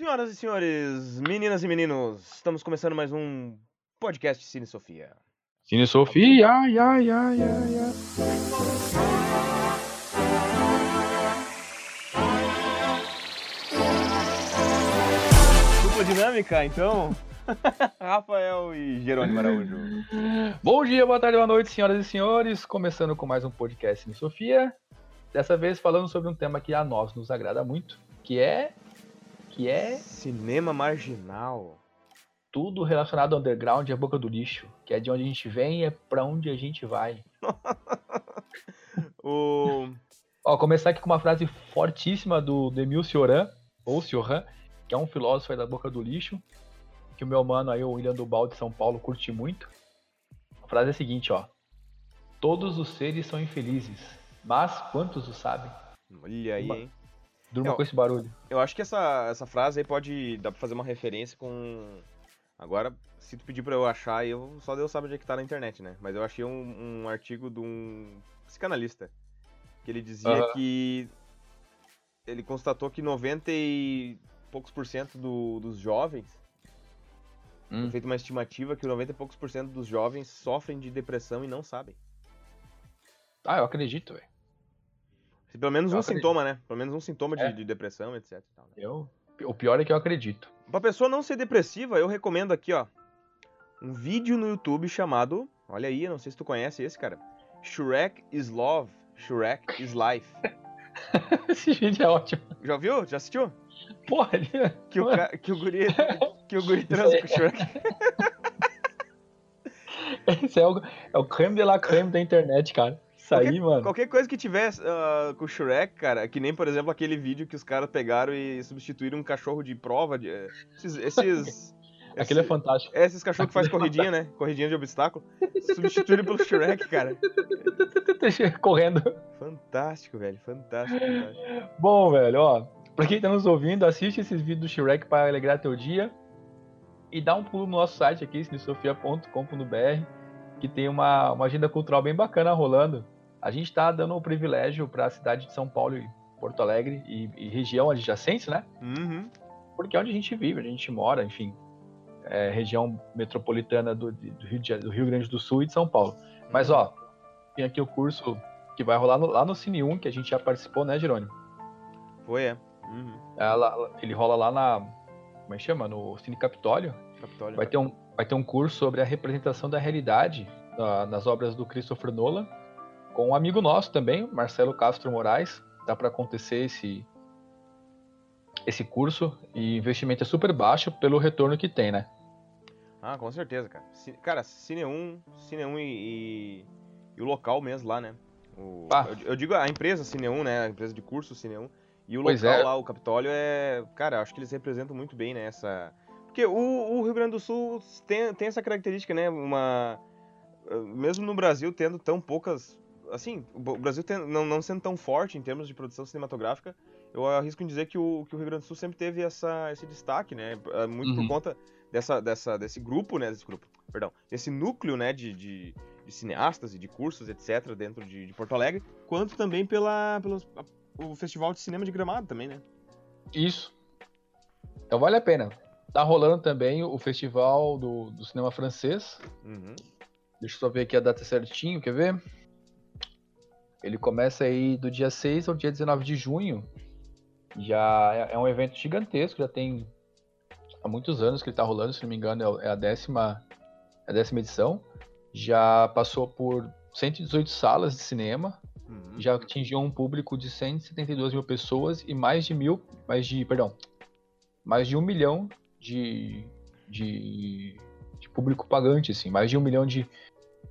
Senhoras e senhores, meninas e meninos, estamos começando mais um podcast Cine Sofia. Cine Sofia, ai, ai, ai, ai, ai. Dinâmica, então. Rafael e Jerônimo Araújo. Bom dia, boa tarde, boa noite, senhoras e senhores. Começando com mais um podcast Cine Sofia. Dessa vez falando sobre um tema que a nós nos agrada muito, que é que é Cinema marginal. tudo relacionado ao underground à boca do lixo, que é de onde a gente vem e é pra onde a gente vai. O... Ó, começar aqui com uma frase fortíssima do Demil Cioran, ou Cioran, que é um filósofo aí da boca do lixo, que o meu mano aí, o William Dubal de São Paulo, curte muito. A frase é a seguinte, ó. Todos os seres são infelizes, mas quantos o sabem? Olha aí, Uma- hein? Durma É, com esse barulho. Eu acho que essa, essa frase aí pode dar pra fazer uma referência com. Agora, se tu pedir pra eu achar, eu só Deus sabe onde é que tá na internet, né? Mas eu achei um, um artigo de um psicanalista. Que ele dizia Aham. que. Ele constatou que 90 e poucos por cento do- dos jovens. Hum. Foi feita uma estimativa que 90 e poucos por cento dos jovens sofrem de depressão e não sabem. Ah, eu acredito, velho. Pelo menos Eu um acredito. sintoma, né? Pelo menos um sintoma de, É. de depressão, etc. tal, né? Eu, o pior é que eu acredito. Pra pessoa não ser depressiva, eu recomendo aqui, ó, um vídeo no YouTube chamado, olha aí, não sei se tu conhece esse, cara. Shrek is Love, Shrek is Life. Esse vídeo é ótimo. Já viu? Já assistiu? Porra, Que o, ca- que o guri, que o guri transa com o Shrek. esse é o, é o creme de la creme da internet, cara. Isso aí, mano. Qualquer coisa que tiver ah, com o Shrek, cara, que nem, por exemplo, aquele vídeo que os caras pegaram e substituíram um cachorro de prova, de, eh, esses... esses Aquele é fantástico. É, esses cachorros que faz corridinha, né? Corridinha de obstáculo. Substituíram pelo Shrek, cara. Correndo. Fantástico, velho. Fantástico, fantástico. Bom, velho, ó. Pra quem tá nos ouvindo, assiste esses vídeos do Shrek para alegrar teu dia. E dá um pulo no nosso site aqui, cinesofia.com.br, que tem uma, uma agenda cultural bem bacana rolando. A gente tá dando o privilégio pra cidade de São Paulo e Porto Alegre e, e região adjacente, né? Uhum. Porque é onde a gente vive, a gente mora, enfim. É, região metropolitana do, do, Rio de, do Rio Grande do Sul e de São Paulo. Mas, ó, tem aqui o curso que vai rolar no- lá no Cine 1, que a gente já participou, né, Jerônimo? Foi, é. Uhum. É, lá- ele rola lá na. Como é que chama? No Cine Capitólio. Capitólio. Vai ter um, vai ter um curso sobre a representação da realidade na- nas obras do Christopher Nolan, com um amigo nosso também, Marcelo Castro Moraes. Dá para acontecer esse, esse curso e investimento é super baixo pelo retorno que tem, né? Ah, com certeza, cara. Ci- Cara, Cine 1, Cine 1 e, e, e o local mesmo lá, né? O- Ah. eu, eu digo a empresa Cine 1, né? A empresa de curso Cine 1. E o Pois local é. lá, o Capitólio, é. Cara, acho que eles representam muito bem, né? Essa. Porque o, o Rio Grande do Sul tem, tem essa característica, né? Uma. Mesmo no Brasil tendo tão poucas. Assim, o Brasil tem- não, não sendo tão forte em termos de produção cinematográfica, eu arrisco em dizer que o, que o Rio Grande do Sul sempre teve essa, esse destaque, né? eh, Muito por Uhum. conta dessa, dessa, desse grupo, né? Desse grupo, perdão. Desse núcleo, né? De, de, de cineastas e de cursos, etc., dentro de, de Porto Alegre, quanto também pela, pelos, a- o Festival de Cinema de Gramado também, né? Isso. Então vale a pena. Tá rolando também o festival do, do cinema francês. Uhum. Deixa eu só ver aqui a data certinho, quer ver? Ele começa aí do dia 6 ao dia 19 de junho. Já é, é um evento gigantesco, já tem há muitos anos que ele tá rolando, se não me engano, é é a décima, é a décima edição. Já passou por 118 salas de cinema, Uhum. já atingiu um público de 172 mil pessoas e mais de mil, mais de, perdão, mais de um milhão de, de, de público pagante, assim, mais de um milhão de,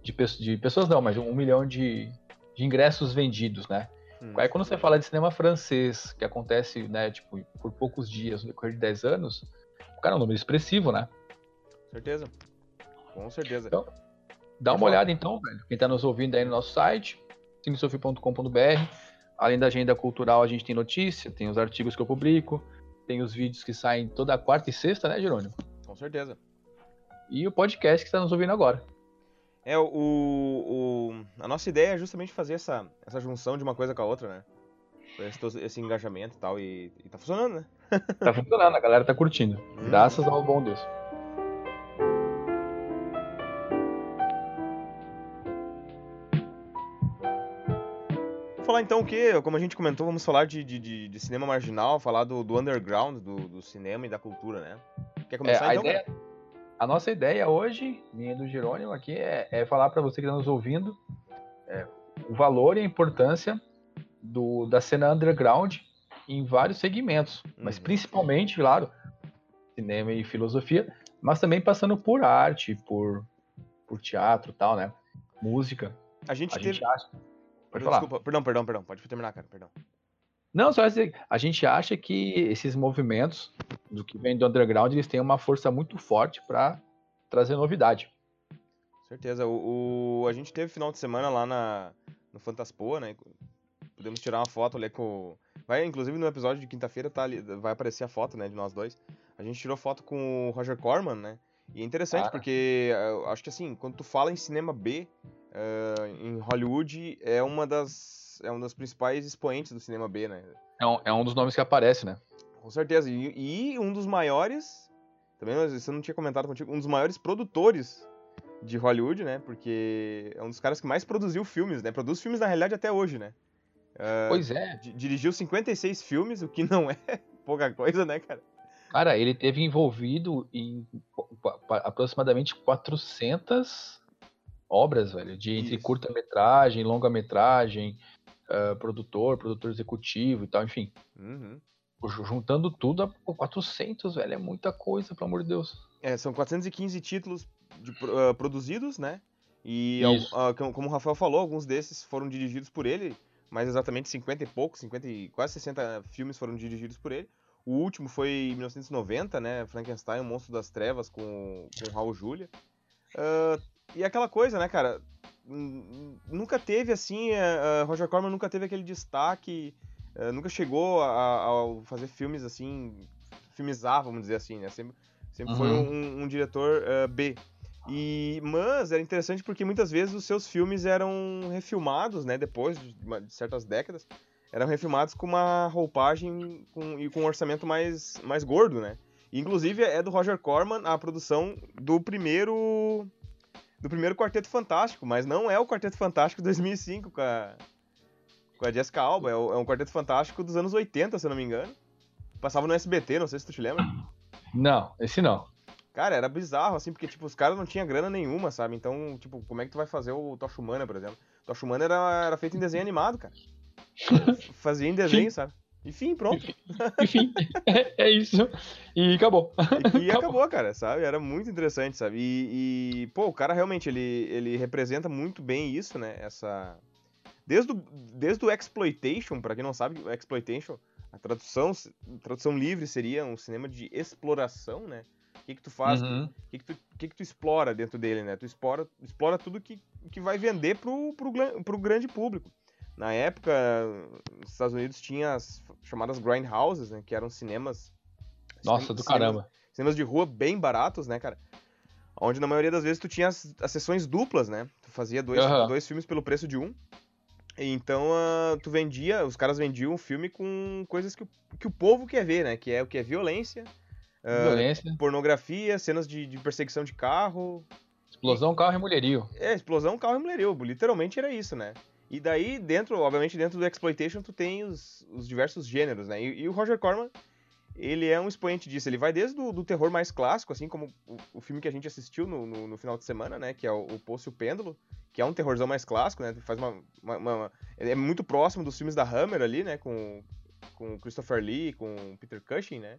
de, de pessoas não, mas um milhão de, de ingressos vendidos, né? Uhum. Aí quando você fala de cinema francês, que acontece, né, tipo, por poucos dias, no decorrer de 10 anos, cara, é um número expressivo, né? Certeza. Com certeza. Então, Dá uma falar. olhada então, velho. Quem tá nos ouvindo aí no nosso site, cinesofi.com.br. Além da agenda cultural, a gente tem notícia, tem os artigos que eu publico, tem os vídeos que saem toda quarta e sexta, né, Jerônimo? Com certeza. E o podcast que está nos ouvindo agora. É, o, o, a nossa ideia é justamente fazer essa, essa junção de uma coisa com a outra, né? Esse, esse engajamento e tal, e, e tá funcionando, né? tá funcionando, a galera tá curtindo. Hum. Graças ao bom Deus. falar então o que, como a gente comentou, vamos falar de, de, de cinema marginal, falar do, do underground do, do, cinema e da cultura, né? Quer começar é, a então? Ideia, a nossa ideia hoje, minha do Jerônimo aqui, é, é falar para você que está nos ouvindo é, o valor e a importância do, da cena underground em vários segmentos, uhum. mas principalmente, claro, cinema e filosofia, mas também passando por arte, por, por teatro tal, né? Música. A gente, a teve... gente acha Pode falar. Desculpa, perdão, perdão, perdão. Pode terminar, cara, perdão. Não, só dizer, a gente acha que esses movimentos do que vem do underground, eles têm uma força muito forte para trazer novidade. Certeza. O, o, a gente teve final de semana lá na, no Fantaspoa, né? Podemos tirar uma foto ali com. Vai, inclusive no episódio de quinta-feira tá ali, vai aparecer a foto, né, de nós dois. A gente tirou foto com o Roger Corman, né? E é interessante ah. porque eu acho que assim, quando tu fala em cinema B, uh, em Hollywood é uma das é um dos principais expoentes do cinema B, né? É um, é um dos nomes que aparece, né? Com certeza. E, e um dos maiores, também você não tinha comentado contigo, um dos maiores produtores de Hollywood, né? Porque é um dos caras que mais produziu filmes, né? Produz filmes na realidade até hoje, né? Uh, pois é. Dirigiu 56 filmes, o que não é pouca coisa, né, cara? Cara, ele teve envolvido em aproximadamente 400 obras, velho, de entre curta-metragem, longa-metragem, uh, produtor, produtor executivo e tal, enfim. Uhum. Juntando tudo, a 400, velho, é muita coisa, pelo amor de Deus. É, são 415 títulos de, uh, produzidos, né? E, uh, como o Rafael falou, alguns desses foram dirigidos por ele, mais exatamente 50 e poucos, 50 e quase 60 filmes foram dirigidos por ele. O último foi em 1990, né? Frankenstein, o Monstro das Trevas, com, com Raul Julia. Uh, e aquela coisa, né, cara? Nunca teve assim, uh, Roger Corman nunca teve aquele destaque, uh, nunca chegou a, fazer filmes assim, filmes A, vamos dizer assim, né? Sempre, sempre uhum. foi um, um diretor uh, B. E, mas era interessante porque muitas vezes os seus filmes eram refilmados, né, depois de, de certas décadas, eram refilmados com uma roupagem com, e com um orçamento mais, mais gordo, né? inclusive é do Roger Corman a produção do primeiro do primeiro Quarteto Fantástico, mas não é o Quarteto Fantástico 2005 com a, com a Jessica Alba, é, o, é um Quarteto Fantástico dos anos 80, se eu não me engano. Passava no SBT, não sei se tu te lembra. Não, esse não. Cara, era bizarro, assim, porque, tipo, os caras não tinham grana nenhuma, sabe? Então, tipo, como é que tu vai fazer o Tocha Humana, por exemplo? Tocha Humana era, era feito em desenho animado, cara. Fazia em desenho, sabe? Enfim, pronto. Enfim, é, é, isso. E acabou. E, e acabou. acabou. cara, sabe? Era muito interessante, sabe? E, e, pô, o cara realmente, ele, ele representa muito bem isso, né? Essa... Desde o, desde o Exploitation, para quem não sabe, o Exploitation, a tradução, a tradução livre seria um cinema de exploração, né? O que que tu faz, uhum. o que que tu, que que tu explora dentro dele, né? Tu explora, explora tudo que, que vai vender pro, pro, pro grande público. Na época, nos Estados Unidos tinha as chamadas grindhouses, né? Que eram cinemas. Nossa, cinemas, do caramba. Cinemas de rua bem baratos, né, cara? Onde na maioria das vezes tu tinha as, as sessões duplas, né? Tu fazia dois, uhum. dois filmes pelo preço de um. Então uh, tu vendia, os caras vendiam um filme com coisas que o, que o povo quer ver, né? Que é o que é violência, uh, violência. pornografia, cenas de, de, perseguição de carro. Explosão, carro e mulherio. É, explosão, carro e mulherio. Literalmente era isso, né? E daí, dentro, obviamente, dentro do Exploitation, tu tem os, os diversos gêneros, né? E, e, o Roger Corman, ele é um expoente disso. Ele vai desde o do terror mais clássico, assim como o, o filme que a gente assistiu no, no, no, final de semana, né? Que é o, o Poço e o Pêndulo, que é um terrorzão mais clássico, né? Faz uma, uma, uma, É muito próximo dos filmes da Hammer ali, né? Com, com Christopher Lee, com Peter Cushing, né?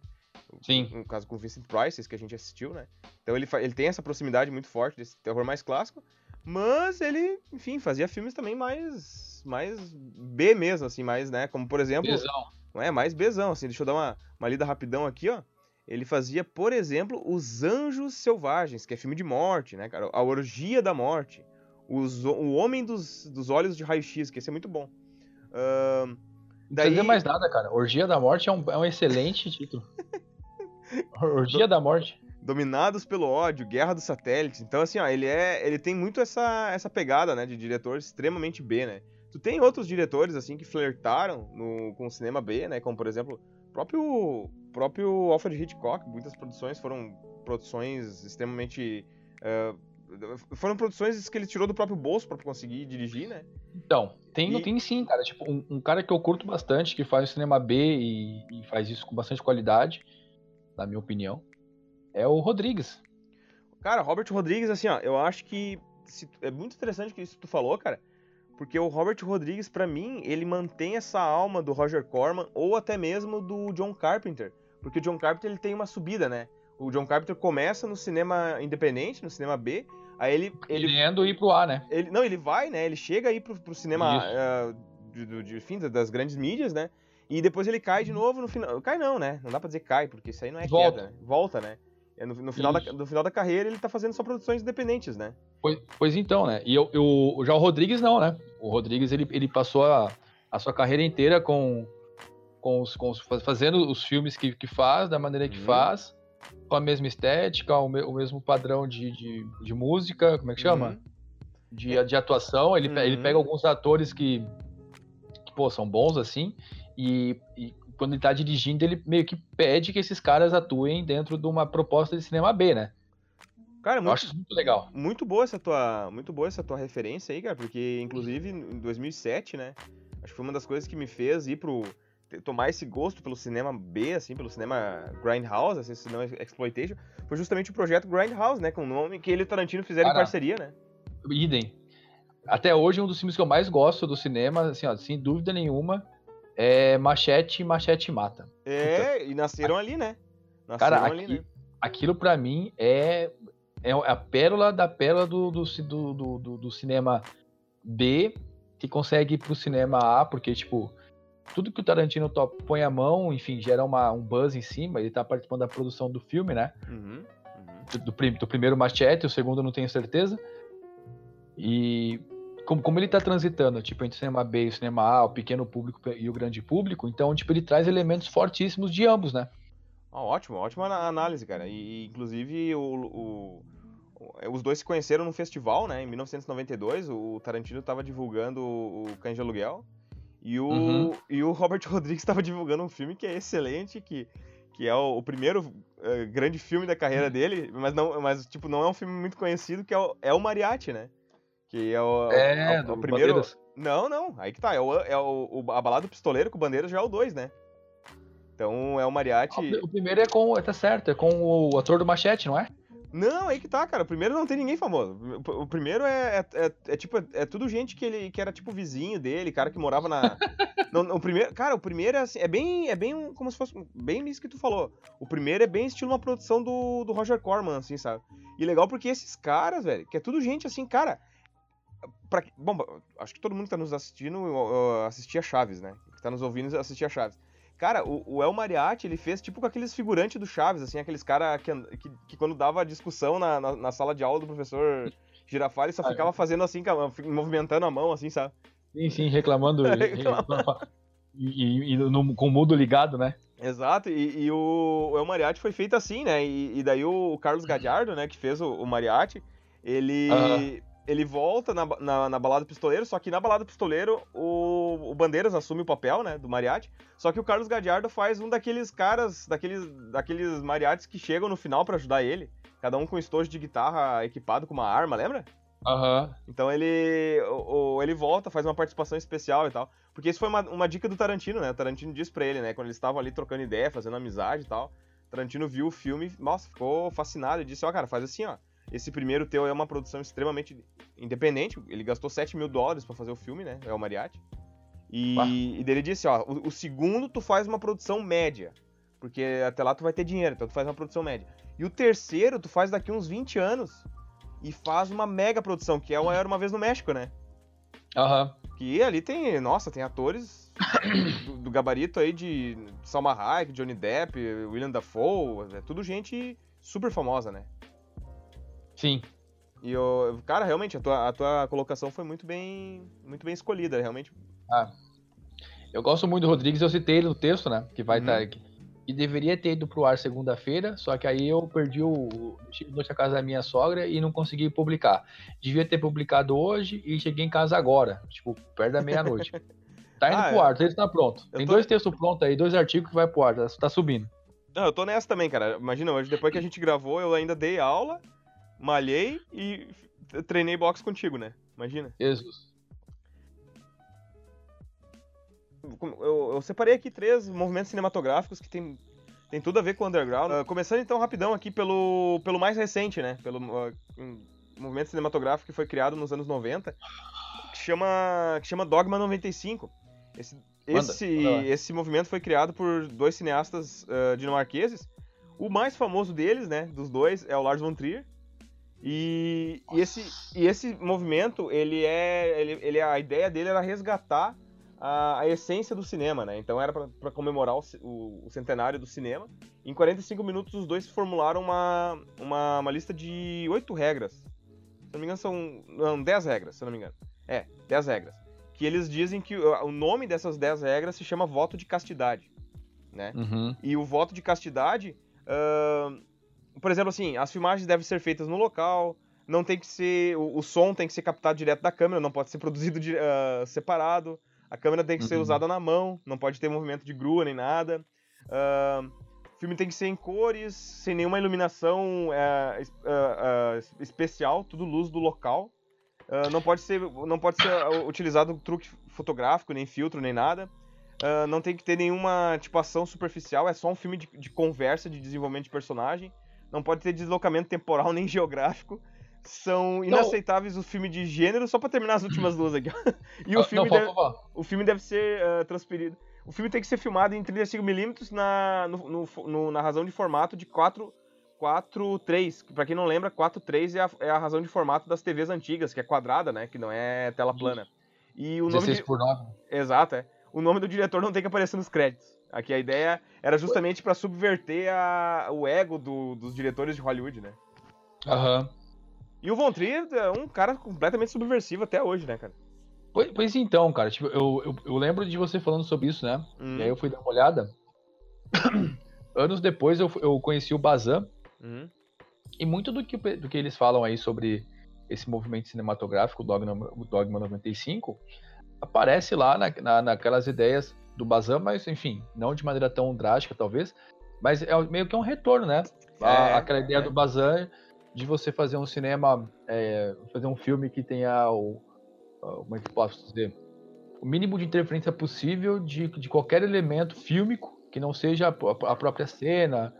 Sim. No caso com Vincent Price, que a gente assistiu, né? Então ele, ele tem essa proximidade muito forte desse terror mais clássico. Mas ele, enfim, fazia filmes também mais mais B mesmo, assim, mais, né? Como por exemplo. Bezão. Não é? Mais Bezão, assim. Deixa eu dar uma, uma lida rapidão aqui, ó. Ele fazia, por exemplo, Os Anjos Selvagens, que é filme de morte, né, cara? A Orgia da Morte. Os, o Homem dos, dos Olhos de Raio-X, que esse é muito bom. Uh, daí... Não precisa mais nada, cara. Orgia da Morte é um, é um excelente título. Orgia da Morte. Dominados pelo ódio, Guerra dos Satélites. Então, assim, ó, ele é. Ele tem muito essa, essa pegada, né? De diretor extremamente B, né? Tu tem outros diretores, assim, que flertaram no, com o cinema B, né? Como, por exemplo, o próprio próprio Alfred Hitchcock, muitas produções foram produções extremamente. Uh, foram produções que ele tirou do próprio bolso para conseguir dirigir, né? Então, tem, e... tem sim, cara. Tipo, um, um, cara que eu curto bastante, que faz cinema B e, e, faz isso com bastante qualidade, na minha opinião, é o Rodrigues. Cara, Robert Rodrigues, assim, ó, eu acho que se, é muito interessante que isso que tu falou, cara, porque o Robert Rodrigues, para mim, ele mantém essa alma do Roger Corman ou até mesmo do John Carpenter, porque o John Carpenter ele tem uma subida, né? O John Carpenter começa no cinema independente, no cinema B, aí ele... ele Querendo ir pro A, né? Ele, não, ele vai, né? Ele chega aí pro, pro cinema uh, de, de, de, fim, das grandes mídias, né? E depois ele cai de novo no final. Cai não, né? Não dá pra dizer cai, porque isso aí não é Volta. queda. Né? Volta, né? É no, no final da, no final da carreira ele tá fazendo só produções independentes, né? Pois, pois então, né? E eu, eu, já o Rodrigues não, né? O Rodrigues ele, ele passou a, a sua carreira inteira com, com, os, com os, fazendo os filmes que, que faz, da maneira que uhum. faz, com a mesma estética, o, me, o mesmo padrão de, de, de, música, como é que chama? Uhum. De, de atuação. Ele, uhum. ele pega alguns atores que, que, pô, são bons assim, e, e, quando ele tá dirigindo, ele meio que pede que esses caras atuem dentro de uma proposta de cinema B, né? Cara, muito, Eu acho muito legal. Muito boa essa tua, muito boa essa tua referência aí, cara, porque inclusive em 2007, né? Acho que foi uma das coisas que me fez ir pro tomar esse gosto pelo cinema B, assim, pelo cinema Grindhouse, assim, cinema exploitation, foi justamente o projeto Grindhouse, né, com o nome que ele e o Tarantino fizeram Cara, em parceria, né? Idem. Até hoje um dos filmes que eu mais gosto do cinema, assim, ó, sem dúvida nenhuma, é Machete Machete Mata. É, Puta. e nasceram ali, né? Nasceram Cara, ali, aqui, né? aquilo para mim é, é a pérola da pérola do, do, do, do, do cinema B que consegue ir pro cinema A, porque, tipo, tudo que o Tarantino top, põe a mão, enfim, gera uma, um buzz em cima, ele tá participando da produção do filme, né? Uhum, uhum. Do, do, do, primeiro Machete, o segundo não tenho certeza. E como, como ele tá transitando, tipo, entre o cinema B e o cinema A, o pequeno público e o grande público, então, tipo, ele traz elementos fortíssimos de ambos, né? Ah, ótimo, ótima análise, cara. E, inclusive, o, o, os dois se conheceram num festival, né? Em 1992, o Tarantino estava divulgando o Cães de Aluguel. E o, uhum. e o Robert Rodrigues estava divulgando um filme que é excelente, que, que é o, o primeiro uh, grande filme da carreira uhum. dele, mas, não, mas tipo, não é um filme muito conhecido, que é o, é o Mariachi, né? Que é o, é, é o, o primeiro. Bandeiras. Não, não, aí que tá. É, o, é o, a balada do pistoleiro com o Bandeiras já é o 2, né? Então é o Mariachi. O primeiro é com. Tá certo, é com o ator do Machete, não é? Não, aí que tá, cara. O primeiro não tem ninguém famoso. O primeiro é, é, é, é tipo, é, é, tudo gente que ele que era tipo vizinho dele, cara que morava na. não, o primeiro, cara, o primeiro é assim, é bem, é bem como se fosse bem isso que tu falou. O primeiro é bem estilo uma produção do, do Roger Corman, assim, sabe? E legal porque esses caras, velho, que é tudo gente assim, cara. Pra, bom, acho que todo mundo que tá nos assistindo uh, assistia Chaves, né? Que tá nos ouvindo assistia Chaves. Cara, o, o, El Mariachi, ele fez tipo com aqueles figurantes do Chaves, assim, aqueles caras que, que, que, quando dava discussão na, na, na, sala de aula do professor Girafales só ah, ficava é. fazendo assim, movimentando a mão, assim, sabe? Sim, sim, reclamando. e, e, e no, com o mudo ligado, né? Exato, e, e o, o El Mariachi foi feito assim, né? E, daí o Carlos Gadiardo, né, que fez o, o Mariachi, ele ele volta na, na, na, balada pistoleiro, só que na balada pistoleiro o, o Bandeiras assume o papel, né, do mariachi, só que o Carlos Gadiardo faz um daqueles caras, daqueles, daqueles mariachis que chegam no final para ajudar ele, cada um com estojo de guitarra equipado com uma arma, lembra? Aham. Uhum. Então ele, o, ele volta, faz uma participação especial e tal, porque isso foi uma, uma dica do Tarantino, né, o Tarantino disse pra ele, né, quando eles estavam ali trocando ideia, fazendo amizade e tal, Tarantino viu o filme, nossa, ficou fascinado e disse, ó, oh, cara, faz assim, ó, esse primeiro teu é uma produção extremamente independente. Ele gastou 7 mil dólares para fazer o filme, né? É o Mariachi. E, e dele disse, ó, o, o, segundo tu faz uma produção média. Porque até lá tu vai ter dinheiro, então tu faz uma produção média. E o terceiro tu faz daqui uns 20 anos e faz uma mega produção, que é o Era Uma Vez no México, né? Aham. Uhum. Que ali tem, nossa, tem atores do, do, gabarito aí de Salma Hayek, Johnny Depp, William Dafoe, é tudo gente super famosa, né? Sim. E eu, cara, realmente, a tua, a tua colocação foi muito bem, muito bem escolhida, realmente. Ah. Eu gosto muito do Rodrigues, eu citei ele no texto, né? Que vai estar uhum. tá, que deveria ter ido pro ar segunda-feira, só que aí eu perdi o. Noite à casa da minha sogra e não consegui publicar. Devia ter publicado hoje e cheguei em casa agora, tipo, perto da meia-noite. tá indo ah, pro é. ar, o texto tá pronto. Tem tô... dois textos prontos aí, dois artigos que vai pro ar, tá, tá subindo. Não, eu tô nessa também, cara. Imagina, hoje, depois que a gente gravou, eu ainda dei aula, malhei e treinei boxe contigo, né? Imagina. Jesus. Eu, eu, separei aqui três movimentos cinematográficos que tem, tem tudo a ver com o underground. Uh, começando então rapidão aqui pelo, pelo mais recente, né? Pelo uh, um movimento cinematográfico que foi criado nos anos 90, que chama, que chama Dogma 95. Esse, esse, esse movimento foi criado por dois cineastas uh, dinamarqueses. O mais famoso deles, né, dos dois, é o Lars von Trier. E, e, esse, e esse movimento, ele é, ele, ele, a ideia dele era resgatar a, a essência do cinema, né? Então era para comemorar o, o, o, centenário do cinema. Em 45 minutos, os dois formularam uma, uma, uma lista de oito regras. Se não me engano, são não, 10 regras, se não me engano. É, 10 regras que eles dizem que o nome dessas 10 regras se chama voto de castidade, né? Uhum. E o voto de castidade, uh, por exemplo, assim, as filmagens devem ser feitas no local, não tem que ser, o, o som tem que ser captado direto da câmera, não pode ser produzido de, uh, separado, a câmera tem que uhum. ser usada na mão, não pode ter movimento de grua nem nada. Uh, o filme tem que ser em cores, sem nenhuma iluminação especial, tudo luz do local. Uh, não pode ser, não pode ser utilizado truque fotográfico, nem filtro, nem nada. Uh, não tem que ter nenhuma tipo ação superficial, é só um filme de, de, conversa, de desenvolvimento de personagem. Não pode ter deslocamento temporal nem geográfico. São inaceitáveis não. o filme de gênero, só pra terminar as últimas duas aqui. e o, filme não, deve, o filme deve ser uh, transferido. O filme tem que ser filmado em 35mm na, no, no, no, na razão de formato de 4 4.3, que pra quem não lembra, 4.3 é a, é a razão de formato das TVs antigas, que é quadrada, né? Que não é tela plana. E o 16 de... por 9. Exato, é. O nome do diretor não tem que aparecer nos créditos. Aqui a ideia era justamente para subverter a... o ego do, dos diretores de Hollywood, né? Aham. Uhum. E o Von Trier é um cara completamente subversivo até hoje, né, cara? Pois, pois então, cara, tipo, eu, eu, eu, lembro de você falando sobre isso, né? Hum. E aí eu fui dar uma olhada. Anos depois eu, eu conheci o Bazan, Uhum. E muito do que, do que eles falam aí sobre esse movimento cinematográfico, o Dogma, o Dogma 95, aparece lá na, na, naquelas ideias do Bazan, mas enfim, não de maneira tão drástica talvez, mas é meio que um retorno, né? É, aquela ideia é. do Bazan de você fazer um cinema, é, fazer um filme que tenha o, como é que posso dizer, o mínimo de interferência possível de, de qualquer elemento fílmico que não seja a, a própria cena,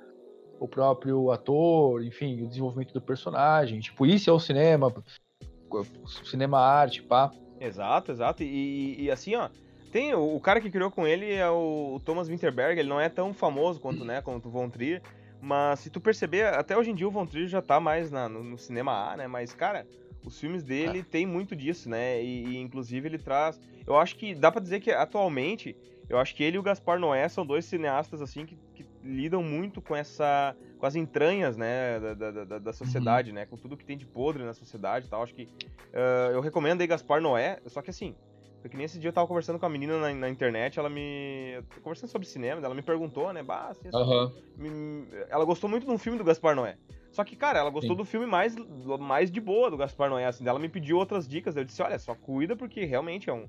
o próprio ator, enfim, o desenvolvimento do personagem. Tipo, isso é o cinema, cinema arte, pá. Exato, exato. E, e assim, ó, tem o, o, cara que criou com ele é o, o, Thomas Winterberg, ele não é tão famoso quanto, né, quanto o Von Trier, mas se tu perceber, até hoje em dia o Von Trier já tá mais na, no, no, cinema A, né, mas, cara, os filmes dele é. tem muito disso, né, e, e, inclusive ele traz... Eu acho que dá para dizer que atualmente, eu acho que ele e o Gaspar Noé são dois cineastas, assim, que, que lidam muito com essa com as entranhas né da, da, da sociedade uhum. né com tudo que tem de podre na sociedade tal acho que uh, eu recomendo aí Gaspar Noé só que assim porque nesse dia eu tava conversando com a menina na, na internet, ela me. conversando sobre cinema, ela me perguntou, né? Bah, assim, uhum. me... ela gostou muito de um filme do Gaspar Noé. Só que, cara, ela gostou Sim. do filme mais, mais de boa do Gaspar Noé, assim. Ela me pediu outras dicas. Eu disse, olha, só cuida, porque realmente é um,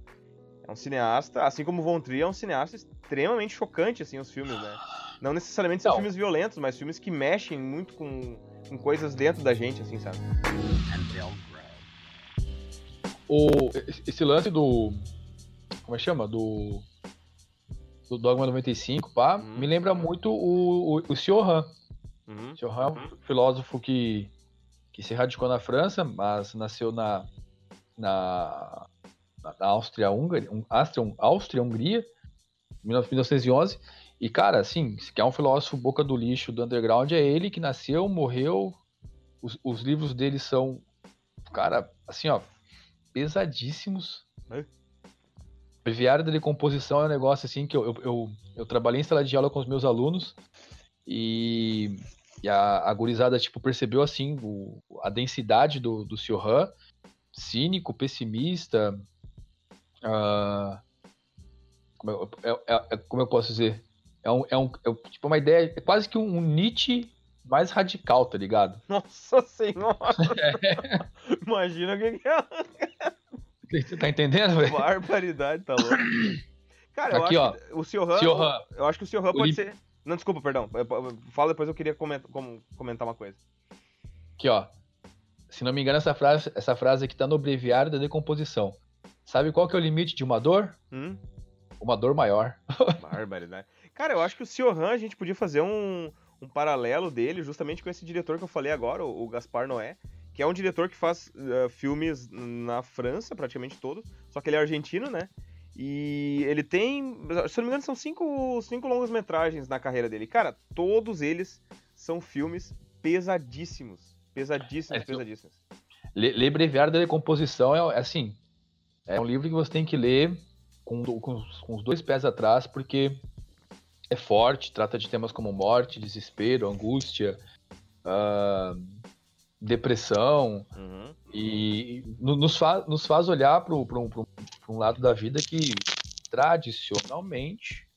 é um cineasta, assim como o Von Trier, é um cineasta extremamente chocante, assim, os filmes, né? Não necessariamente são filmes violentos, mas filmes que mexem muito com, com coisas dentro da gente, assim, sabe? O, esse lance do. Como é que chama? Do. Do Dogma 95, pá, uhum. me lembra muito o, o, o Siohan. Uhum. Siohan é um uhum. filósofo que, que se radicou na França, mas nasceu na, na, na Áustria-Hungria, Áustria, Áustria-Hungria, 1911, e, cara, assim, se quer um filósofo boca do lixo do underground, é ele que nasceu, morreu. Os, os livros dele são, cara, assim, ó, pesadíssimos. É. Breviário da decomposição é um negócio assim que eu, eu, eu, eu trabalhei em sala de aula com os meus alunos e, e a, a gurizada, tipo, percebeu assim o, a densidade do, do Siohan, cínico, pessimista. Uh, como, eu, é, é, é, como eu posso dizer? É, um, é, um, é tipo uma ideia, é quase que um, um Nietzsche mais radical, tá ligado? Nossa senhora! É. Imagina o que, que é. Você tá entendendo, velho? Barbaridade, tá louco. Cara, eu Aqui, acho ó, que o Siohan, eu acho que o Siohan pode ser Não, desculpa, perdão. Fala depois, eu queria comentar uma coisa. Aqui, ó. Se não me engano, essa frase, essa frase aqui tá no breviário da decomposição. Sabe qual que é o limite de uma dor? Hum? Uma dor maior. Barbaridade. Cara, eu acho que o Siohan a gente podia fazer um, um paralelo dele justamente com esse diretor que eu falei agora, o, o Gaspar Noé, que é um diretor que faz uh, filmes na França, praticamente todos, só que ele é argentino, né? E ele tem, se não me engano, são cinco, cinco longas metragens na carreira dele. Cara, todos eles são filmes pesadíssimos. Pesadíssimos, é, pesadíssimos. Ler Breviário da Decomposição é assim. É um livro que você tem que ler com, com, com os dois pés atrás, porque é forte, trata de temas como morte, desespero, angústia, uh, depressão, uhum. e nos, fa nos faz olhar para um, lado da vida que tradicionalmente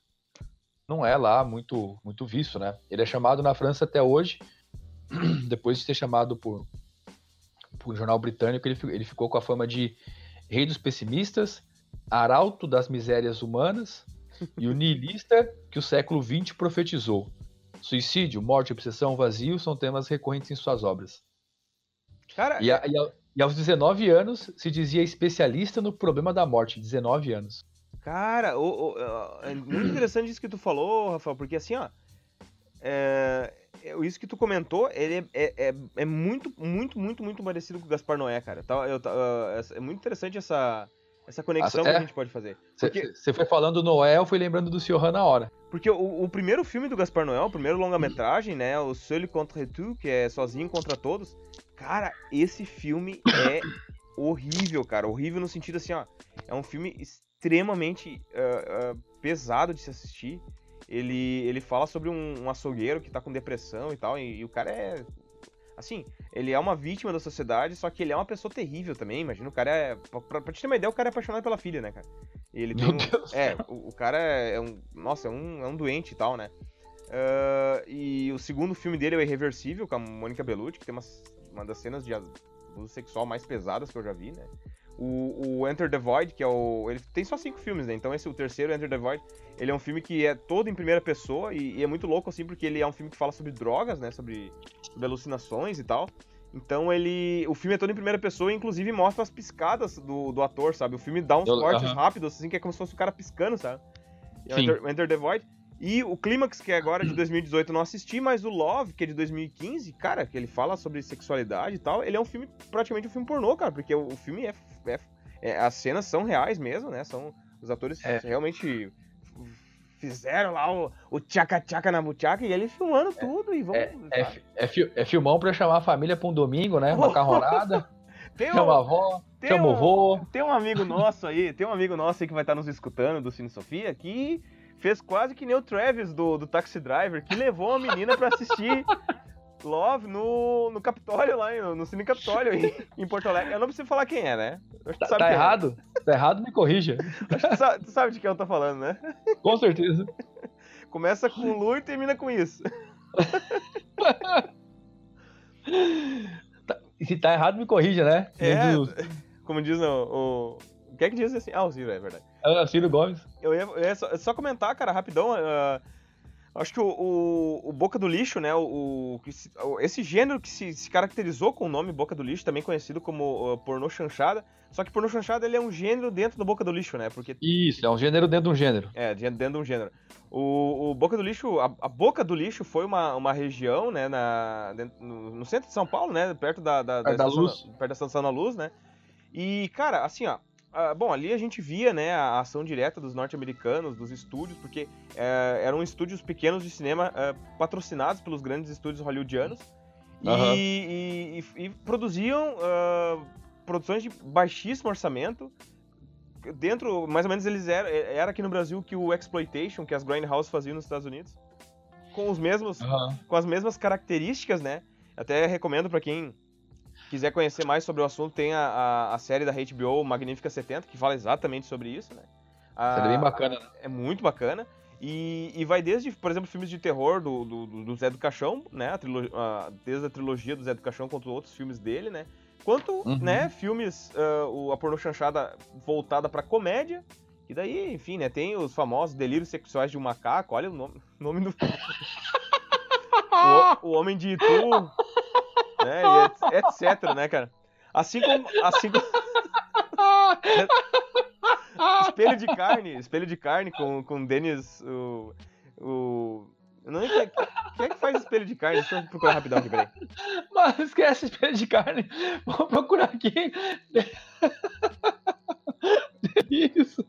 não é lá muito, muito visto, né? Ele é chamado na França até hoje, depois de ser chamado por, por um jornal britânico, ele, ele ficou com a fama de rei dos pessimistas, arauto das misérias humanas e o niilista que o século XX profetizou. Suicídio, morte, obsessão, vazio são temas recorrentes em suas obras. Cara, e, a, e, a, e, aos 19 anos se dizia especialista no problema da morte. 19 anos. Cara, o, o, é muito interessante isso que tu falou, Rafael, porque assim, ó. É, é isso que tu comentou, ele é, é, é, é, muito, muito, muito, muito parecido com o Gaspar Noé, cara. Tá, eu, é muito interessante essa, essa conexão que a gente pode fazer. Você porque... foi falando Noé, eu fui lembrando do Siohan na hora. Porque o, o, primeiro filme do Gaspar Noé, o primeiro longa-metragem, né, o Seul contre tout, que é Sozinho contra Todos, Cara, esse filme é horrível, cara. Horrível no sentido assim, ó. É um filme extremamente uh, uh, pesado de se assistir. Ele, ele fala sobre um, um açougueiro que tá com depressão e tal. E, e, o cara é. Assim, ele é uma vítima da sociedade, só que ele é uma pessoa terrível também. Imagina, o cara é. Pra, pra te ter uma ideia, o cara é apaixonado pela filha, né, cara? Ele tem. Um, é, o, o, cara é um. Nossa, é um, é um doente e tal, né? Uh, e o segundo filme dele é o Irreversível, com a Mônica Bellucci, que tem umas uma das cenas de abuso sexual mais pesadas que eu já vi, né? O, o, Enter the Void, que é o. Ele tem só cinco filmes, né? Então esse, o terceiro, Enter the Void, ele é um filme que é todo em primeira pessoa e, e é muito louco, assim, porque ele é um filme que fala sobre drogas, né? Sobre, sobre alucinações e tal. Então ele. O filme é todo em primeira pessoa e inclusive mostra as piscadas do, do ator, sabe? O filme dá uns eu, cortes uh -huh. rápidos, assim, que é como se fosse o cara piscando, sabe? Enter, Enter the Void. E o Clímax, que é agora de 2018, eu não assisti, mas o Love, que é de 2015, cara, que ele fala sobre sexualidade e tal, ele é um filme, praticamente um filme pornô, cara, porque o filme é, é, é, As cenas são reais mesmo, né? São. Os atores é. realmente fizeram lá o, o tchaca-tchaca na buchaca e ele filmando é, tudo e vamos. É, é, é, é, filmão pra chamar a família pra um domingo, né? Uma carronada. Tem chama um, a avó, chama um, o vô. Tem um amigo nosso aí, tem um amigo nosso aí que vai estar nos escutando do Cine Sofia que fez quase que nem o Travis do, do Taxi Driver, que levou a menina para assistir Love no, no Capitólio, lá no, no Cine Capitólio, em, em, Porto Alegre. Eu não preciso falar quem é, né? Tá, tá é. errado? É. Tá errado, me corrija. Acho que tu sabe, tu sabe de quem eu tô falando, né? Com certeza. Começa com Lu e termina com isso. Tá, se tá errado, me corrija, né? É, como diz o, o... O que é que diz assim? Ah, o Ciro, é verdade. É, Ciro Gomes. Eu ia, eu ia só, só, comentar, cara, rapidão. Uh, acho que o, o, o, Boca do Lixo, né? O, o esse gênero que se, se, caracterizou com o nome Boca do Lixo, também conhecido como uh, pornô chanchada. Só que pornô chanchada ele é um gênero dentro do Boca do Lixo, né? Porque... Isso, é um gênero dentro de um gênero. É, dentro de um gênero. O, Boca do Lixo, a, a, Boca do Lixo foi uma, uma região, né? Na, dentro, no, no, centro de São Paulo, né? Perto da, da, da, da luz. perto da Estação da Luz, né? E, cara, assim, ó, ah, bom, ali a gente via né, a ação direta dos norte-americanos, dos estúdios, porque é, eram estúdios pequenos de cinema é, patrocinados pelos grandes estúdios hollywoodianos uhum. e, e, e, produziam uh, produções de baixíssimo orçamento. Dentro, mais ou menos, eles eram era aqui no Brasil que o exploitation, que as grindhouse faziam nos Estados Unidos, com os mesmos, uhum. com as mesmas características, né? Até recomendo para quem quiser conhecer mais sobre o assunto, tem a, a, a, série da HBO Magnífica 70, que fala exatamente sobre isso, né? A, é bem bacana, né? É muito bacana. E, e vai desde, por exemplo, filmes de terror do, do, do Zé do Caixão, né? A trilogia, desde a trilogia do Zé do Caixão quanto outros filmes dele, né? Quanto, uhum. né, filmes, uh, a porno chanchada voltada pra comédia E daí, enfim, né, tem os famosos delírios sexuais de um macaco, olha o nome, nome do o, o Homem de Itu, né, e etc, né, cara. Assim como, assim como... espelho de carne, espelho de carne com, com Denis, o, o não é, quem é que faz espelho de carne. Deixa eu procurar rapidão aqui, peraí. Mas esquece espelho de carne. Vou procurar aqui. Isso.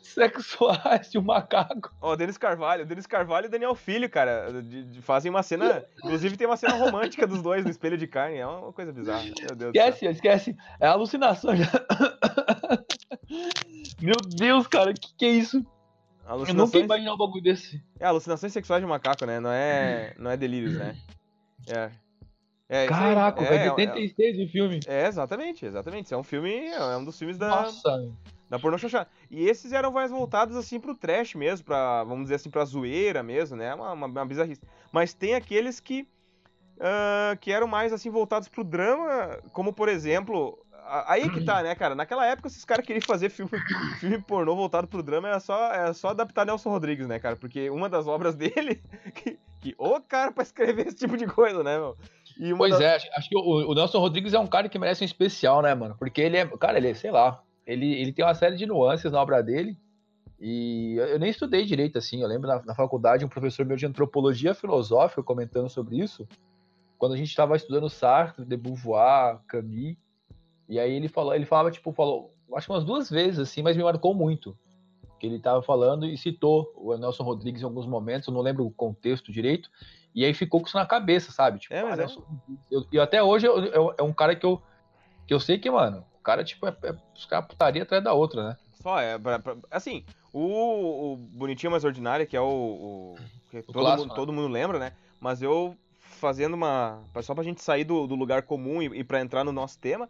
Sexuais de um macaco. Ó, oh, Denis Carvalho. Denis Carvalho e Daniel Filho, cara. De, de, fazem uma cena. Inclusive tem uma cena romântica dos dois no espelho de carne. É uma coisa bizarra. Meu Deus esquece, esquece. É alucinação. Meu Deus, cara, que que é isso? Eu nunca imaginei um bagulho desse. É, alucinações sexuais de macaco, né? Não é, não é delírios, né? É. é Caraca, é, é 86 é, o filme. É, exatamente, exatamente. é um filme, é um dos filmes da. Nossa. Da pornô chanchada. E esses eram mais voltados, assim, pro trash mesmo, pra, vamos dizer assim, pra zoeira mesmo, né? Uma, uma, uma bizarrice. Mas tem aqueles que. Uh, que eram mais, assim, voltados pro drama, como, por exemplo, Aí que tá, né, cara? Naquela época, esses caras queriam fazer filme, filme pornô voltado pro drama, era só, era só adaptar Nelson Rodrigues, né, cara? Porque uma das obras dele. Que, que ô cara pra escrever esse tipo de coisa, né, meu? Pois das... é, acho, que o, o, Nelson Rodrigues é um cara que merece um especial, né, mano? Porque ele é. Cara, ele é, sei lá. Ele, ele tem uma série de nuances na obra dele. E eu nem estudei direito, assim. Eu lembro na, na faculdade, um professor meu de antropologia filosófica comentando sobre isso. Quando a gente estava estudando Sartre, de Beauvoir, Camus. E aí ele falou, ele falava, tipo, falou, acho que umas duas vezes, assim, mas me marcou muito. Que ele tava falando e citou o Nelson Rodrigues em alguns momentos, eu não lembro o contexto direito, e aí ficou com isso na cabeça, sabe? Tipo, é, mas ah, é. eu, eu, até hoje eu, eu, é um cara que eu, que eu sei que, mano, o cara, tipo, é, é os caras putaria atrás da outra, né? Só, é, pra, pra, assim, o, o Bonitinho Mais Ordinário, que é o, o que todo, clássico, mundo, né? todo mundo lembra, né? Mas eu fazendo uma. Só pra gente sair do, do lugar comum e, e para entrar no nosso tema,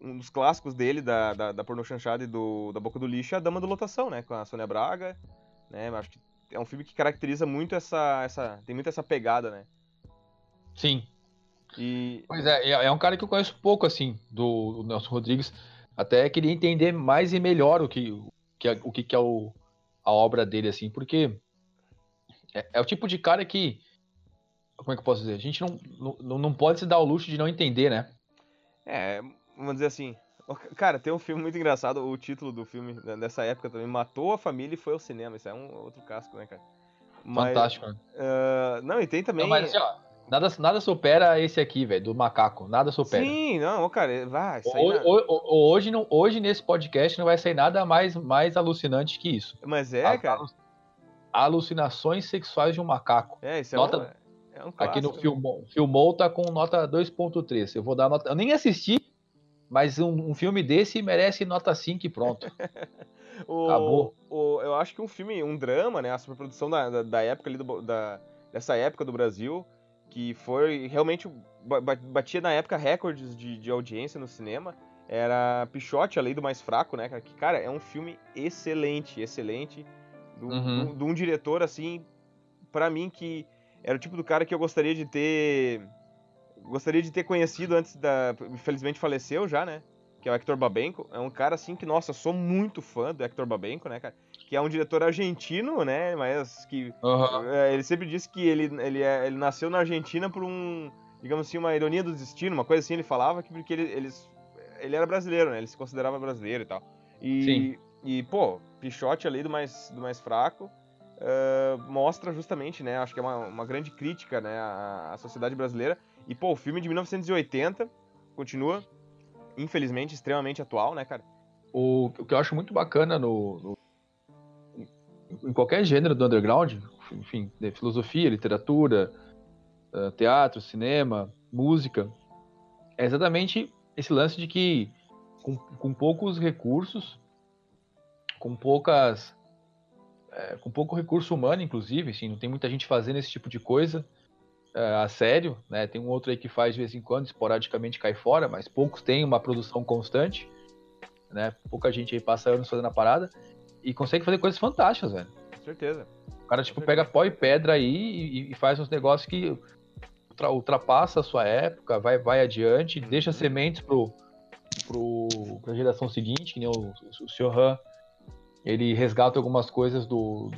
um dos clássicos dele, da, da, da porno chanchada e do, da Boca do Lixo, é a Dama da Lotação, né? Com a Sônia Braga, né? Acho que é um filme que caracteriza muito essa, essa... tem muito essa pegada, né? Sim. E... Pois é, é, é um cara que eu conheço pouco, assim, do, do Nelson Rodrigues. Até queria entender mais e melhor o que, o que, é, o que é o, a obra dele, assim, porque é, é, o tipo de cara que. Como é que eu posso dizer? A gente não, não, não pode se dar o luxo de não entender, né? É, vamos dizer assim. Cara, tem um filme muito engraçado, o título do filme dessa época também, Matou a Família e foi ao cinema. Isso é um outro casco, né, cara? Mas, Fantástico, né? Uh, não, e tem também. Não, mas assim, ó, nada, nada supera esse aqui, velho, do macaco. Nada supera. Sim, não, cara, vai. Hoje, hoje, não, hoje nesse podcast não vai sair nada mais, mais alucinante que isso. Mas é, cara. Alucinações sexuais de um macaco. É, isso é nota, um, é um clássico, Aqui no Filmou, Filmou tá com nota 2.3. Eu vou dar nota. Eu nem assisti, mas um, um, filme desse merece nota 5 e pronto. o, Acabou. O, eu acho que um filme, um drama, né? A superprodução da, da, da época ali, do, da, dessa época do Brasil, que foi realmente. batia na época recordes de, de audiência no cinema. Era Pichote, a Lei do Mais Fraco, né? Que, cara, é um filme excelente, excelente. De uhum. um diretor, assim, para mim, que era o tipo do cara que eu gostaria de ter gostaria de ter conhecido antes da. Infelizmente faleceu já, né? Que é o Hector Babenco. É um cara assim que, nossa, sou muito fã do Hector Babenco, né, cara? Que é um diretor argentino, né? Mas que. Uhum. É, ele sempre disse que ele, ele, é, ele nasceu na Argentina por um. Digamos assim, uma ironia do destino, uma coisa assim, ele falava que porque ele, eles, ele era brasileiro, né? Ele se considerava brasileiro e tal. E, Sim. e pô, Pichote ali do mais, do mais fraco. Uh, mostra justamente, né? Acho que é uma, uma grande crítica né, à, à sociedade brasileira e, pô, o filme de 1980 continua, infelizmente, extremamente atual, né, cara? O, o que eu acho muito bacana no, no, em qualquer gênero do underground, enfim, de filosofia, literatura, eh, teatro, cinema, música, é exatamente esse lance de que com, com poucos recursos, com poucas é, com pouco recurso humano, inclusive, assim, não tem muita gente fazendo esse tipo de coisa, uh, a sério, né? Tem um outro aí que faz de vez em quando, esporadicamente cai fora, mas poucos têm uma produção constante, né? Pouca gente aí passa anos fazendo a parada e consegue fazer coisas fantásticas, velho. Com certeza. O cara, tipo, pega pó e pedra aí e, e faz uns negócios que ultrapassa a sua época, vai, vai adiante, uhum. deixa sementes pro, pro, pra geração seguinte, que nem o, o, o Sr. Han ele resgata algumas coisas do,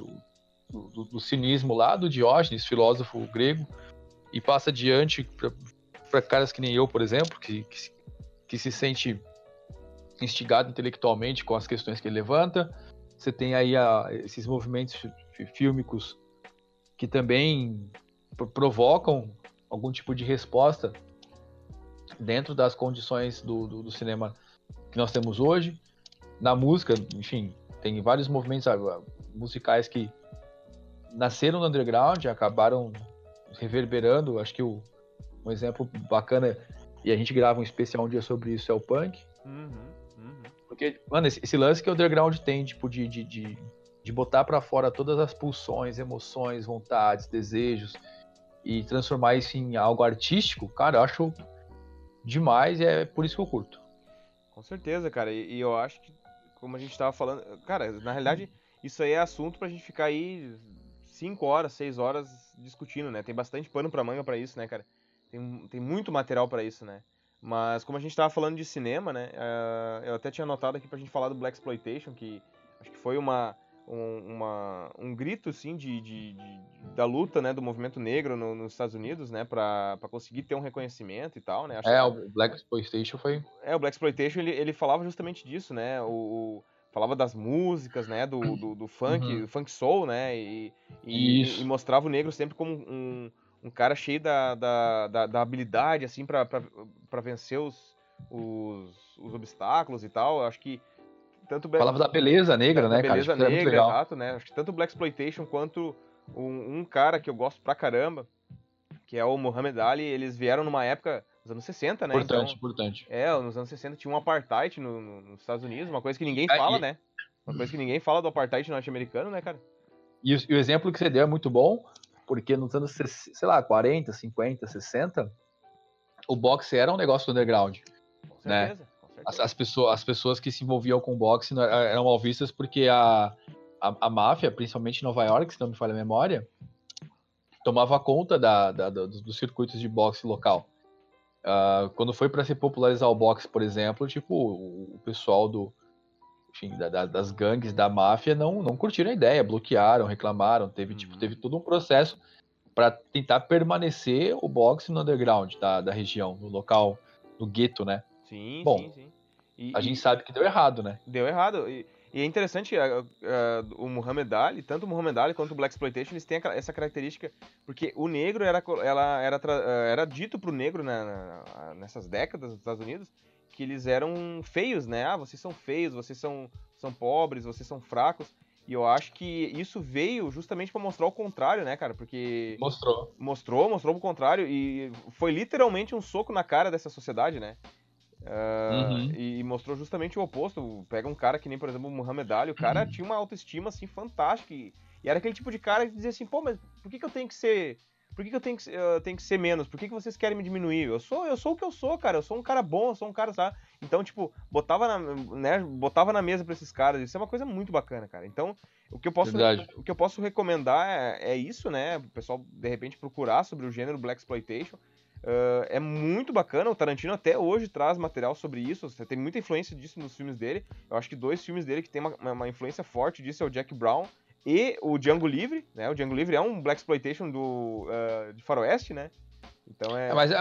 do, do, do cinismo lá do Diógenes, filósofo grego, e passa adiante para caras que nem eu, por exemplo, que, que, que se sente instigado intelectualmente com as questões que ele levanta. Você tem aí a, esses movimentos fílmicos que também provocam algum tipo de resposta dentro das condições do, do, do, cinema que nós temos hoje. Na música, enfim, tem vários movimentos musicais que nasceram no underground acabaram reverberando. Acho que o, um exemplo bacana, e a gente grava um especial um dia sobre isso, é o punk. Uhum, uhum. Porque, mano, esse, esse, lance que o underground tem, tipo, de, de, de, de botar para fora todas as pulsões, emoções, vontades, desejos, e transformar isso em algo artístico, cara, eu acho demais e é por isso que eu curto. Com certeza, cara. E, e eu acho que, como a gente tava falando, cara, na realidade, isso aí é assunto pra gente ficar aí 5 horas, 6 horas discutindo, né? Tem bastante pano pra manga para isso, né, cara? Tem, tem muito material para isso, né? Mas como a gente tava falando de cinema, né? Uh, eu até tinha anotado aqui pra gente falar do Black Exploitation, que acho que foi uma, um, uma, um grito assim de, de, de, da luta né do movimento negro no, nos Estados Unidos né para conseguir ter um reconhecimento e tal né Acho é que... o Black Exploitation foi é o Black Exploitation ele, ele falava justamente disso né o, o falava das músicas né do, do, do funk uhum. funk soul né e, e, e, mostrava o negro sempre como um, um cara cheio da, da, da, da habilidade assim para vencer os, os, os obstáculos e tal Eu acho que tanto Falava da beleza negra, né, beleza cara? Beleza negra, exato, né? Acho que tanto o Black Exploitation quanto um, um, cara que eu gosto pra caramba, que é o Muhammad Ali, eles vieram numa época nos anos 60, né? Importante, então, importante. É, nos anos 60 tinha um apartheid no, no, nos Estados Unidos, uma coisa que ninguém fala, né? Uma coisa que ninguém fala do apartheid norte-americano, né, cara? E o, e o, exemplo que você deu é muito bom, porque nos anos, sei lá, 40, 50, 60, o boxe era um negócio underground. Com né? certeza. Né? as, as, pessoas, as pessoas que se envolviam com boxe eram mal vistas porque a, a, a máfia, principalmente em Nova York, se não me falha a memória, tomava conta da, da, da dos circuitos de boxe local. Uh, quando foi para se popularizar o boxe, por exemplo, tipo, o, o pessoal do, enfim, da, da, das gangues da máfia não, não curtiram a ideia, bloquearam, reclamaram, teve, tipo, uhum. teve todo um processo para tentar permanecer o boxe no underground da, da região, no local, no gueto, né? Sim, Bom, sim, sim. E, a gente sabe que deu errado, né? Deu errado. E, e é interessante, uh, uh, o Muhammad Ali, tanto o Muhammad Ali quanto o Black Exploitation, eles têm essa característica, porque o negro era, ela, era, uh, era dito pro negro na, nessas décadas nos Estados Unidos que eles eram feios, né? Ah, vocês são feios, vocês são, são pobres, vocês são fracos. E eu acho que isso veio justamente para mostrar o contrário, né, cara? Porque. Mostrou. Mostrou, mostrou o contrário. E foi literalmente um soco na cara dessa sociedade, né? Uh, uhum. e, mostrou justamente o oposto. Pega um cara que nem, por exemplo, o Muhammad Ali, o cara uhum. tinha uma autoestima assim fantástica. E, e, era aquele tipo de cara que dizia assim, pô, mas por que, que eu tenho que ser. Por que, que eu tenho que, uh, tenho que ser menos? Por que, que vocês querem me diminuir? Eu sou, eu sou o que eu sou, cara. Eu sou um cara bom, eu sou um cara, sabe? Então, tipo, botava na, né, botava na mesa pra esses caras. Isso é uma coisa muito bacana, cara. Então, o que eu posso, o que eu posso recomendar é, é isso, né? O pessoal, de repente, procurar sobre o gênero Black Exploitation. Uh, é muito bacana, o Tarantino até hoje traz material sobre isso, você tem muita influência disso nos filmes dele. Eu acho que dois filmes dele que tem uma, uma influência forte disso é o Jack Brown e o Django Livre, né? O Django Livre é um Black Exploitation do, uh, de faroeste, né? Então é... é mas, é,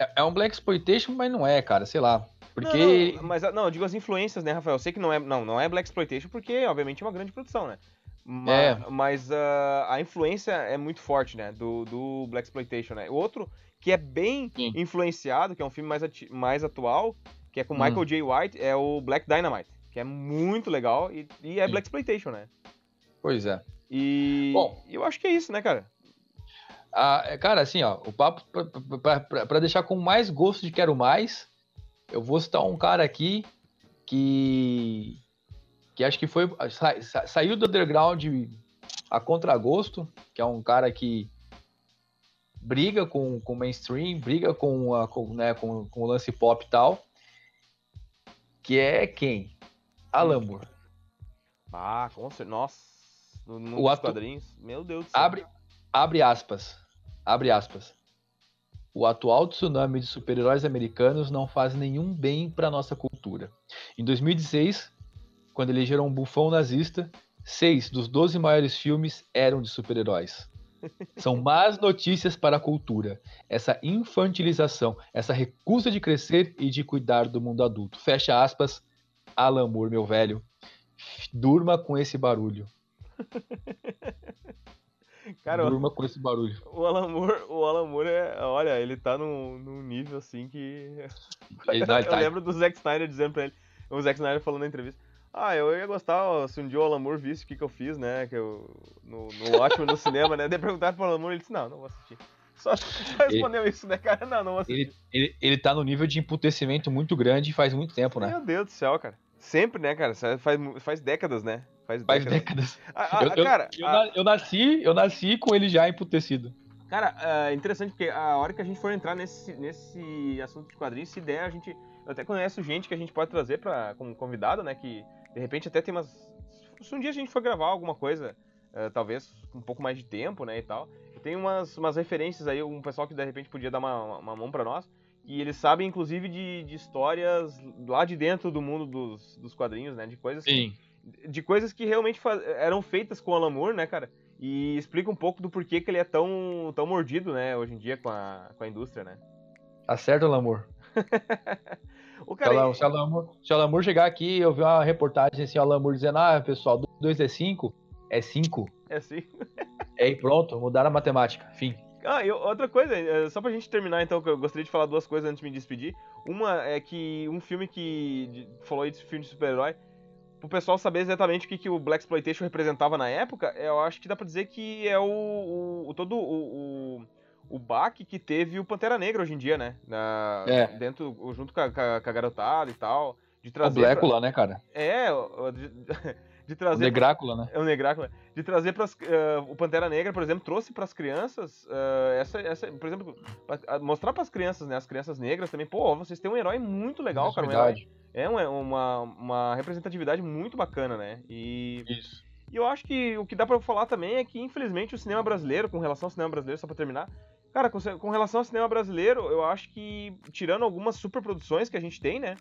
é, é um Black Exploitation, mas não é, cara, sei lá. Porque. Não, não, mas não, eu digo as influências, né, Rafael? Eu sei que não é, não, não é Black Exploitation porque, obviamente, é uma grande produção, né? Mas, é. mas uh, a influência é muito forte, né? Do, do Black Exploitation, né? O outro que é bem Sim. influenciado, que é um filme mais, mais atual, que é com hum. Michael J. White, é o Black Dynamite, que é muito legal e, e é Sim. Black Exploitation, né? Pois é. E Bom, eu acho que é isso, né, cara? Ah, é, cara, assim, ó, o papo para deixar com mais gosto de quero mais, eu vou citar um cara aqui que que acho que foi sa, saiu do underground a contragosto, que é um cara que briga com o mainstream, briga com, a, com, né, com, com o lance pop e tal. Que é quem? Alan Moore. Ah, com certeza. Nossa, no, no o quadrinhos. Meu Deus do céu. Abre, abre aspas. Abre aspas. O atual tsunami de super-heróis americanos não faz nenhum bem para nossa cultura. Em 2016, quando elegeram um bufão nazista, seis dos 12 maiores filmes eram de super-heróis. São más notícias para a cultura. Essa infantilização, essa recusa de crescer e de cuidar do mundo adulto. Fecha aspas, Alan Moore, meu velho. Durma com esse barulho. Cara, Durma com esse barulho. o Alan Moore, o Alan Moore é, olha, ele tá num, num nível assim que. Ele dá- eu tá- lembro do Zack Snyder dizendo pra ele, o Zack Snyder falando na entrevista. Ah, eu ia gostar ó, se um dia o Alan Moore visse o que, que eu fiz, né? Que eu, no, no Watchmen, no cinema, né? Daí perguntaram pro Alan Moore ele disse, não, não vou assistir. Só, só respondeu isso, né, cara? Não, não vou assistir. Ele, ele, ele tá no nível de emputecimento muito grande faz muito tempo, né? Meu Deus do céu, cara. Sempre, né, cara? Faz, faz décadas, né? Faz Faz décadas. décadas. Ah, ah, Eu, cara, eu, ah, eu nasci, eu nasci com ele já emputecido. Cara, é interessante porque a hora que a gente for entrar nesse, nesse assunto de quadrinhos, se der, a gente. Eu até conheço gente que a gente pode trazer pra, como convidado, né? Que de repente até tem umas. Se um dia a gente for gravar alguma coisa, é, talvez com um pouco mais de tempo, né? E tal. Tem umas, umas referências aí, um pessoal que de repente podia dar uma, uma, uma mão pra nós. E eles sabem, inclusive, de, de histórias lá de dentro do mundo dos, dos quadrinhos, né? De coisas que de coisas que realmente fa- eram feitas com o Alan Moore, né, cara? E explica um pouco do porquê que ele é tão, tão mordido, né, hoje em dia com a, com a indústria, né? Tá certo, Alamor. O Se o Alan- cara, se o Alamor- se Alamor chegar aqui e eu ver uma reportagem assim, o Alamor dizendo, ah, pessoal, 2 é 5, é 5. é assim. É, e pronto, mudaram a matemática. Fim. Ah, e outra coisa, eh, só pra gente terminar então, que eu gostaria de falar duas coisas antes de me despedir. Uma é que um filme que falou aí de filme de super-herói, pro pessoal saber exatamente o que, que o Black Exploitation representava na época, eu acho que dá pra dizer que é o, o- o- todo o, o, o baque que teve o Pantera Negra hoje em dia, né? Na, É. Dentro, junto com a, com a- garotada e tal. De O trazer. pra- Blécula, né, cara? É, o- de, de O trazer. Negrácula, né? É o Negrácula. De trazer para o Pantera Negra, por exemplo, trouxe para as crianças eh, essa, essa, por exemplo, pra- mostrar para as crianças, né, as crianças negras também, pô, vocês têm um herói muito legal, cara, um herói, é um- é uma, uma representatividade muito bacana, né? E, Isso. e eu acho que o que dá para falar também é que infelizmente o cinema brasileiro, com relação ao cinema brasileiro, só para terminar, cara, com, com relação ao cinema brasileiro, eu acho que tirando algumas superproduções que a gente tem, né?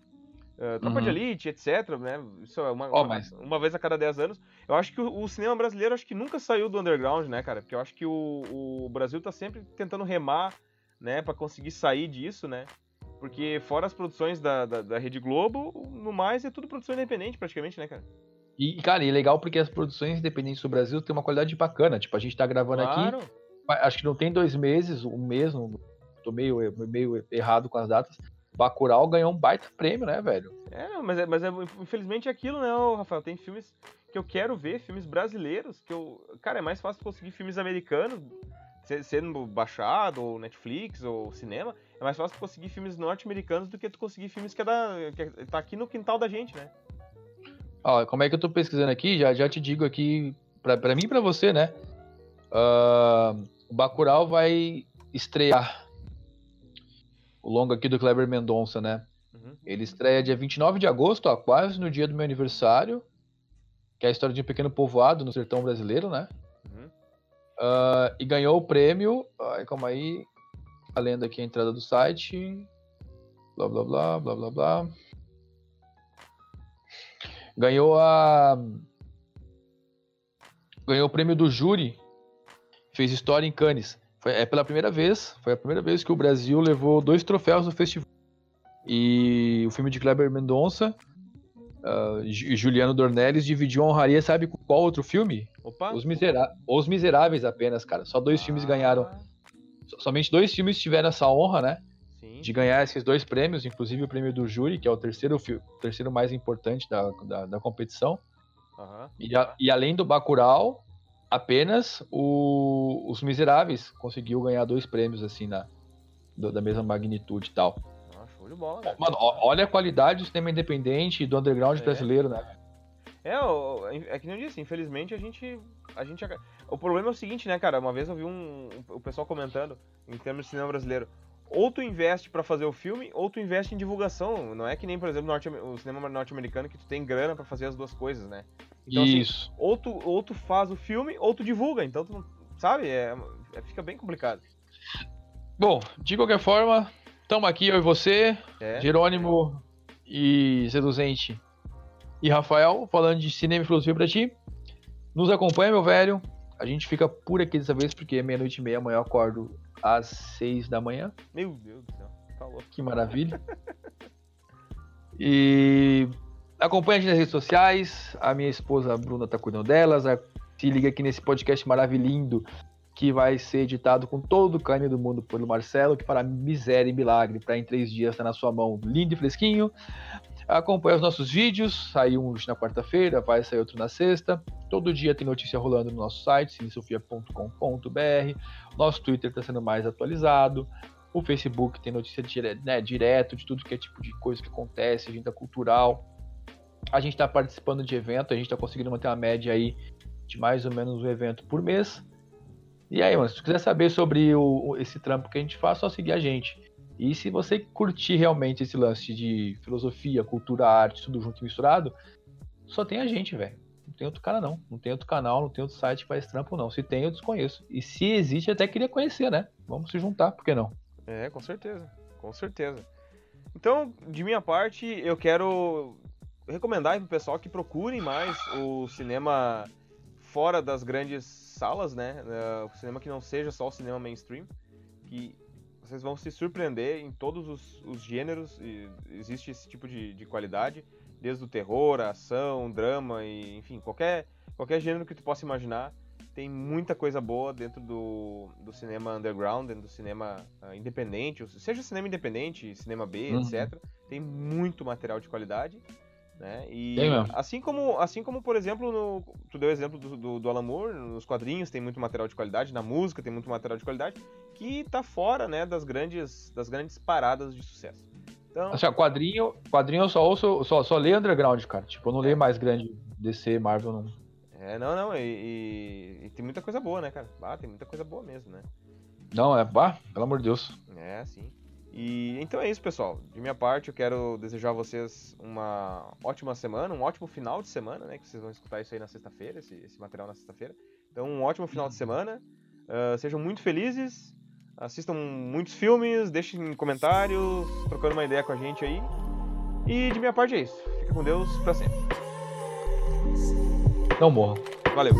eh, Tropa de Uhum. Elite, etc, né? Isso é uma, Ó, uma, mas- uma vez a cada 10 anos. Eu acho que o, o cinema brasileiro acho que nunca saiu do underground, né, cara? Porque eu acho que o, o Brasil tá sempre tentando remar, né, Pra conseguir sair disso, né? Porque fora as produções da, da, da Rede Globo, no mais é tudo produção independente praticamente, né, cara? E, cara, e é legal porque as produções independentes do Brasil têm uma qualidade bacana. Tipo, a gente tá gravando aqui, Claro. Acho que não tem dois meses, um mês, não- tô meio, meio errado com as datas. Bacurau ganhou um baita prêmio, né, velho? É, mas, é, mas é, infelizmente é aquilo, né, Rafael? Tem filmes que eu quero ver, filmes brasileiros, que eu. Cara, é mais fácil conseguir filmes americanos, se- sendo baixado, ou Netflix, ou cinema. É mais fácil conseguir filmes norte-americanos do que tu conseguir filmes que é da. que é- tá aqui no quintal da gente, né? Ó, como é que eu tô pesquisando aqui? Já, já te digo aqui, pra, pra mim e pra você, né? Ah, o Bacurau vai estrear o longo aqui do Kleber Mendonça, né? Uhum. Ele estreia dia 29 de agosto, ó, quase no dia do meu aniversário, que é a história de um pequeno povoado no sertão brasileiro, né? Uhum. Ah, e ganhou o prêmio. Ai, calma aí. Tá lendo aqui a entrada do site. Blá blá blá, blá blá blá. Ganhou a. Ganhou o prêmio do júri. Fez história em Cannes. Foi, é pela primeira vez. Foi a primeira vez que o Brasil levou dois troféus no festival. E o filme de Kleber Mendonça. ah, Ju- Juliano Dornelles dividiu a honraria, sabe com qual outro filme? Opa! Os, Misera- Os Miseráveis apenas, cara. Só dois filmes ganharam. Ah, so- Somente dois filmes tiveram essa honra, né? Sim. De ganhar esses dois prêmios, inclusive o prêmio do júri, que é o terceiro, terceiro mais importante da, da, da competição. Aham. E, a- e além do Bacurau, apenas o- Os Miseráveis conseguiu ganhar dois prêmios, assim, na, do- da mesma magnitude e tal. Ah, show de bola, cara. Mano, ó- olha a qualidade do cinema independente e do underground É. brasileiro, né? É, é que nem eu disse, infelizmente a gente. A gente. O problema é o seguinte, né, cara? Uma vez eu vi um, o pessoal comentando, em termos de cinema brasileiro. Ou tu investe pra fazer o filme, ou tu investe em divulgação. Não é que nem, por exemplo, norte, o cinema norte-americano que tu tem grana pra fazer as duas coisas, né? Então, assim, Isso. ou tu, ou tu faz o filme, ou tu divulga. Então, tu não, sabe? É, é- fica bem complicado. Bom, de qualquer forma, estamos aqui, eu e você, É. Jerônimo e Seduzente. e Rafael, falando de cinema e filosofia pra ti. Nos acompanha, meu velho. A gente fica por aqui dessa vez, porque é meia-noite e meia, amanhã eu acordo às seis da manhã. Meu Deus do céu, falou. Que maravilha. e acompanha a gente nas redes sociais. A minha esposa Bruna tá cuidando delas. Se liga aqui nesse podcast maravilhoso que vai ser editado com todo o carinho do mundo pelo Marcelo, que para miséria e milagre, para em três dias estar tá na sua mão, lindo e fresquinho. Acompanhe os nossos vídeos, saiu um na quarta-feira, vai sair outro na sexta. Todo dia tem notícia rolando no nosso site, cinesofia.com.br. Nosso Twitter está sendo mais atualizado. O Facebook tem notícia dire né, direto de tudo que é tipo de coisa que acontece, agenda cultural. A gente está participando de evento, a gente está conseguindo manter uma média aí de mais ou menos um evento por mês. E aí, mano, se tu quiser saber sobre o, esse trampo que a gente faz, só seguir a gente. E se você curtir realmente esse lance de filosofia, cultura, arte, tudo junto e misturado, só tem a gente, velho. Não tem outro cara, não. Não tem outro canal, não tem outro site que faz trampo, não. Se tem, eu desconheço. E se existe, até queria conhecer, né? Vamos se juntar, por que não? É, com certeza. Com certeza. Então, de minha parte, eu quero recomendar pro pessoal que procurem mais o cinema fora das grandes salas, né? O cinema que não seja só o cinema mainstream. Que vocês vão se surpreender em todos os, os gêneros, existe esse tipo de, de, qualidade, desde o terror, a ação, drama, e, enfim, qualquer, qualquer gênero que tu possa imaginar, tem muita coisa boa dentro do, do cinema underground, dentro do cinema uh, independente, seja cinema independente, cinema B, uhum. etc. Tem muito material de qualidade. Né? E assim como, assim como, por exemplo, no, tu deu o exemplo do, do, do Alan Moore, nos quadrinhos tem muito material de qualidade, na música tem muito material de qualidade, que tá fora, né, das grandes, das grandes paradas de sucesso. Então... Assim, ó, quadrinho, quadrinho eu só ouço, só, só leio underground, cara. Tipo, eu não leio é. mais grande DC, Marvel, não. É, não, não, e, e, e, tem muita coisa boa, né, cara? Ah, tem muita coisa boa mesmo, né? Não, é, bah, pelo amor de Deus. É, sim. E então é isso, pessoal. De minha parte, eu quero desejar a vocês uma ótima semana, um ótimo final de semana, né? Que vocês vão escutar isso aí na sexta-feira, esse, esse, material na sexta-feira. Então, um ótimo final de uhum. semana. Uh, sejam muito felizes, assistam muitos filmes, deixem comentários, trocando uma ideia com a gente aí. E de minha parte é isso. Fica com Deus pra sempre. Não morra. Valeu.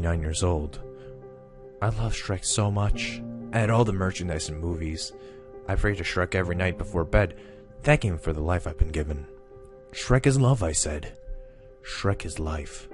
Was only nine years old. I love Shrek so much. I had all the merchandise and movies. I prayed to Shrek every night before bed, thanking him for the life I've been given. Shrek is love, I said. Shrek is life.